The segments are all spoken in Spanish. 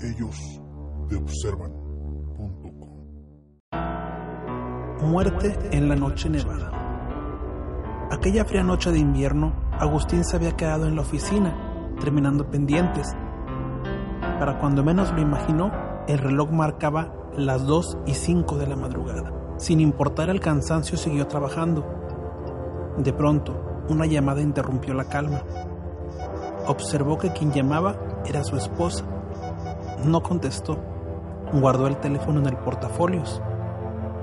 Ellos te observan.com. Muerte en la noche nevada. Aquella fría noche de invierno, Agustín se había quedado en la oficina, terminando pendientes. Para cuando menos lo imaginó, el reloj marcaba las 2 y 5 de la madrugada. Sin importar el cansancio, siguió trabajando. De pronto, una llamada interrumpió la calma. Observó que quien llamaba era su esposa. No contestó. Guardó el teléfono en el portafolios.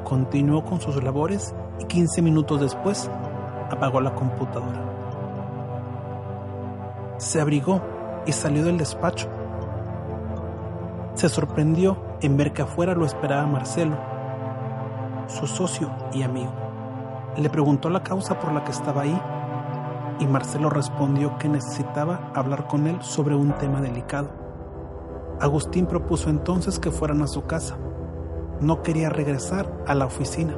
Continuó con sus labores y 15 minutos después apagó la computadora. Se abrigó y salió del despacho. Se sorprendió en ver que afuera lo esperaba Marcelo, su socio y amigo. Le preguntó la causa por la que estaba ahí y Marcelo respondió que necesitaba hablar con él sobre un tema delicado. Agustín propuso entonces que fueran a su casa. No quería regresar a la oficina.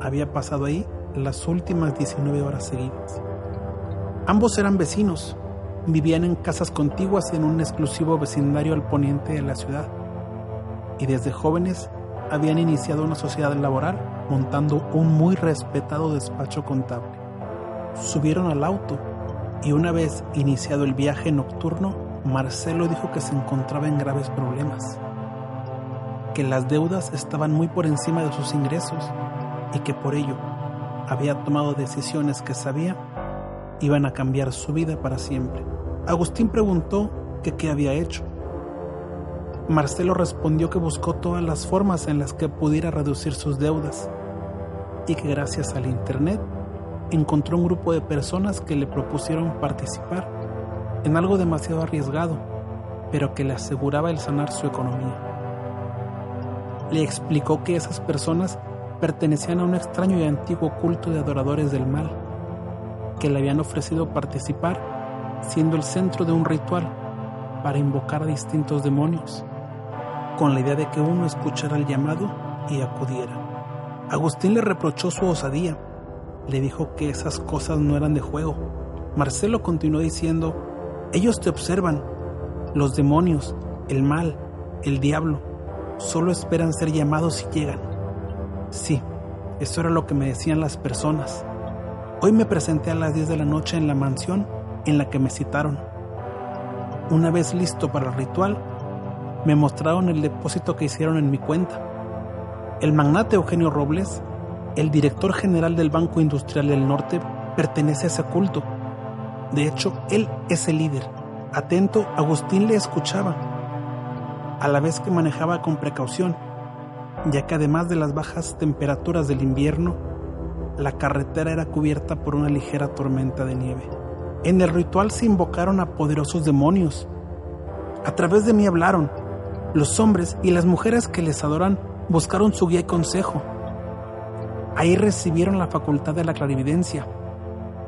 Había pasado ahí las últimas 19 horas seguidas. Ambos eran vecinos, vivían en casas contiguas en un exclusivo vecindario al poniente de la ciudad y desde jóvenes habían iniciado una sociedad laboral montando un muy respetado despacho contable. Subieron al auto y una vez iniciado el viaje nocturno, Marcelo dijo que se encontraba en graves problemas, que las deudas estaban muy por encima de sus ingresos y que por ello había tomado decisiones que sabía iban a cambiar su vida para siempre. Agustín preguntó que qué había hecho. Marcelo respondió que buscó todas las formas en las que pudiera reducir sus deudas y que gracias al Internet encontró un grupo de personas que le propusieron participar en algo demasiado arriesgado, pero que le aseguraba el sanar su economía. Le explicó que esas personas pertenecían a un extraño y antiguo culto de adoradores del mal, que le habían ofrecido participar siendo el centro de un ritual para invocar a distintos demonios, con la idea de que uno escuchara el llamado y acudiera. Agustín le reprochó su osadía, le dijo que esas cosas no eran de juego. Marcelo continuó diciendo, ellos te observan, los demonios, el mal, el diablo, solo esperan ser llamados y llegan. Sí, eso era lo que me decían las personas. Hoy me presenté a las 10 de la noche en la mansión en la que me citaron. Una vez listo para el ritual, me mostraron el depósito que hicieron en mi cuenta. El magnate Eugenio Robles, el director general del Banco Industrial del Norte, pertenece a ese culto. De hecho, él es el líder. Atento, Agustín le escuchaba, a la vez que manejaba con precaución, ya que además de las bajas temperaturas del invierno, la carretera era cubierta por una ligera tormenta de nieve. En el ritual se invocaron a poderosos demonios. A través de mí hablaron. Los hombres y las mujeres que les adoran buscaron su guía y consejo. Ahí recibieron la facultad de la clarividencia.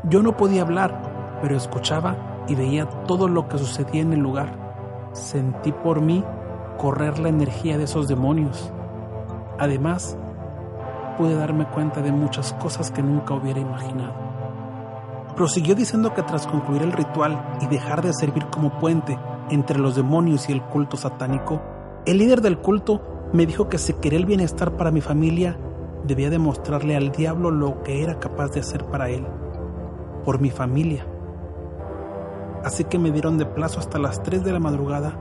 Yo no podía hablar, pero escuchaba y veía todo lo que sucedía en el lugar. Sentí por mí correr la energía de esos demonios. Además, pude darme cuenta de muchas cosas que nunca hubiera imaginado. Prosiguió diciendo que tras concluir el ritual y dejar de servir como puente entre los demonios y el culto satánico, el líder del culto me dijo que si quería el bienestar para mi familia, debía demostrarle al diablo lo que era capaz de hacer para él, por mi familia. Así que me dieron de plazo hasta las 3 de la madrugada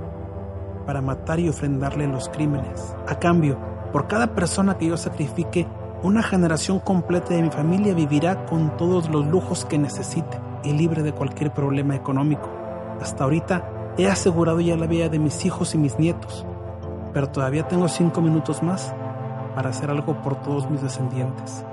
para matar y ofrendarle los crímenes. A cambio, por cada persona que yo sacrifique, una generación completa de mi familia vivirá con todos los lujos que necesite y libre de cualquier problema económico. Hasta ahorita he asegurado ya la vida de mis hijos y mis nietos, pero todavía tengo cinco minutos más para hacer algo por todos mis descendientes.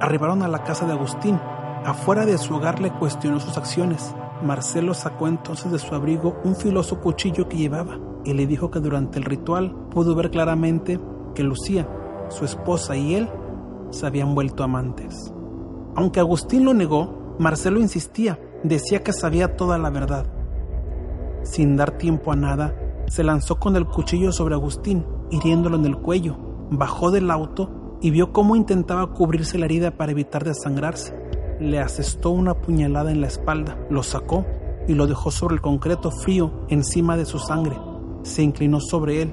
Arribaron a la casa de Agustín. Afuera de su hogar le cuestionó sus acciones Marcelo sacó entonces de su abrigo un filoso cuchillo que llevaba y le dijo que durante el ritual pudo ver claramente que Lucía, su esposa y él se habían vuelto amantes. Aunque Agustín lo negó, Marcelo insistía, decía que sabía toda la verdad. Sin dar tiempo a nada, se lanzó con el cuchillo sobre Agustín, hiriéndolo en el cuello, bajó del auto y vio cómo intentaba cubrirse la herida para evitar desangrarse. Le asestó una puñalada en la espalda, lo sacó y lo dejó sobre el concreto frío encima de su sangre. Se inclinó sobre él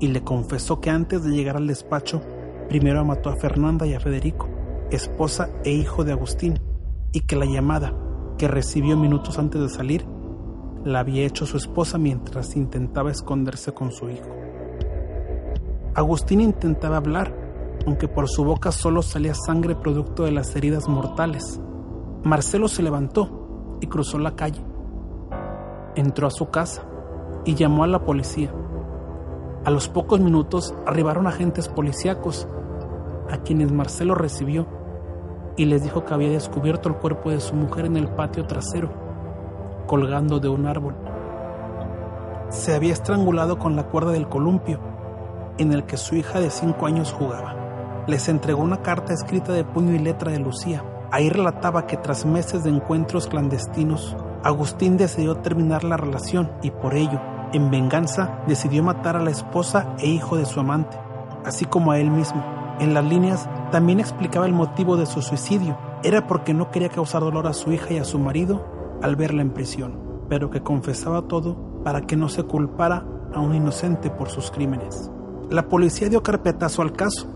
y le confesó que antes de llegar al despacho, primero mató a Fernanda y a Federico, esposa e hijo de Agustín, y que la llamada que recibió minutos antes de salir la había hecho su esposa mientras intentaba esconderse con su hijo. Agustín intentaba hablar, aunque por su boca solo salía sangre producto de las heridas mortales. Marcelo se levantó y cruzó la calle. Entró a su casa y llamó a la policía. A los pocos minutos arribaron agentes policíacos, a quienes Marcelo recibió y les dijo que había descubierto el cuerpo de su mujer en el patio trasero, colgando de un árbol. Se había estrangulado con la cuerda del columpio, en el que su hija de cinco años jugaba. Les entregó una carta escrita de puño y letra de Lucía. Ahí relataba que tras meses de encuentros clandestinos, Agustín decidió terminar la relación y por ello en venganza, decidió matar a la esposa e hijo de su amante, así como a él mismo. En las líneas también explicaba el motivo de su suicidio. Era porque no quería causar dolor a su hija y a su marido al verla en prisión, pero que confesaba todo para que no se culpara a un inocente por sus crímenes. La policía dio carpetazo al caso,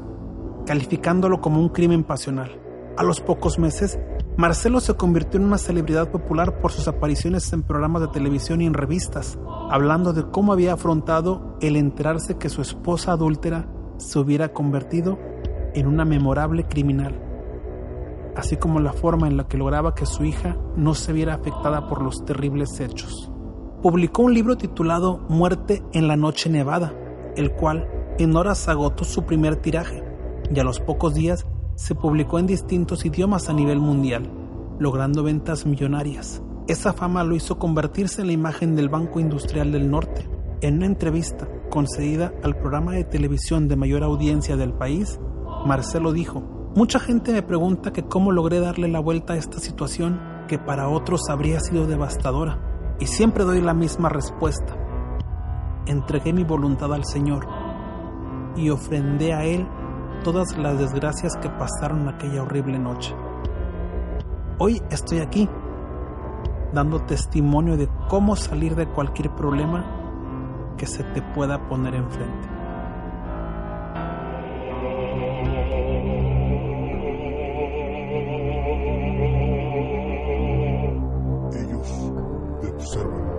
calificándolo como un crimen pasional. A los pocos meses, Marcelo se convirtió en una celebridad popular por sus apariciones en programas de televisión y en revistas, hablando de cómo había afrontado el enterarse que su esposa adúltera se hubiera convertido en una memorable criminal, así como la forma en la que lograba que su hija no se viera afectada por los terribles hechos. Publicó un libro titulado Muerte en la Noche Nevada, el cual en horas agotó su primer tiraje y a los pocos días se publicó en distintos idiomas a nivel mundial, logrando ventas millonarias. Esa fama lo hizo convertirse en la imagen del Banco Industrial del Norte. En una entrevista concedida al programa de televisión de mayor audiencia del país, Marcelo dijo, Mucha gente me pregunta que cómo logré darle la vuelta a esta situación que para otros habría sido devastadora, y siempre doy la misma respuesta. Entregué mi voluntad al Señor y ofrendé a Él todas las desgracias que pasaron aquella horrible noche. Hoy estoy aquí, dando testimonio de cómo salir de cualquier problema que se te pueda poner enfrente. Ellos te observan.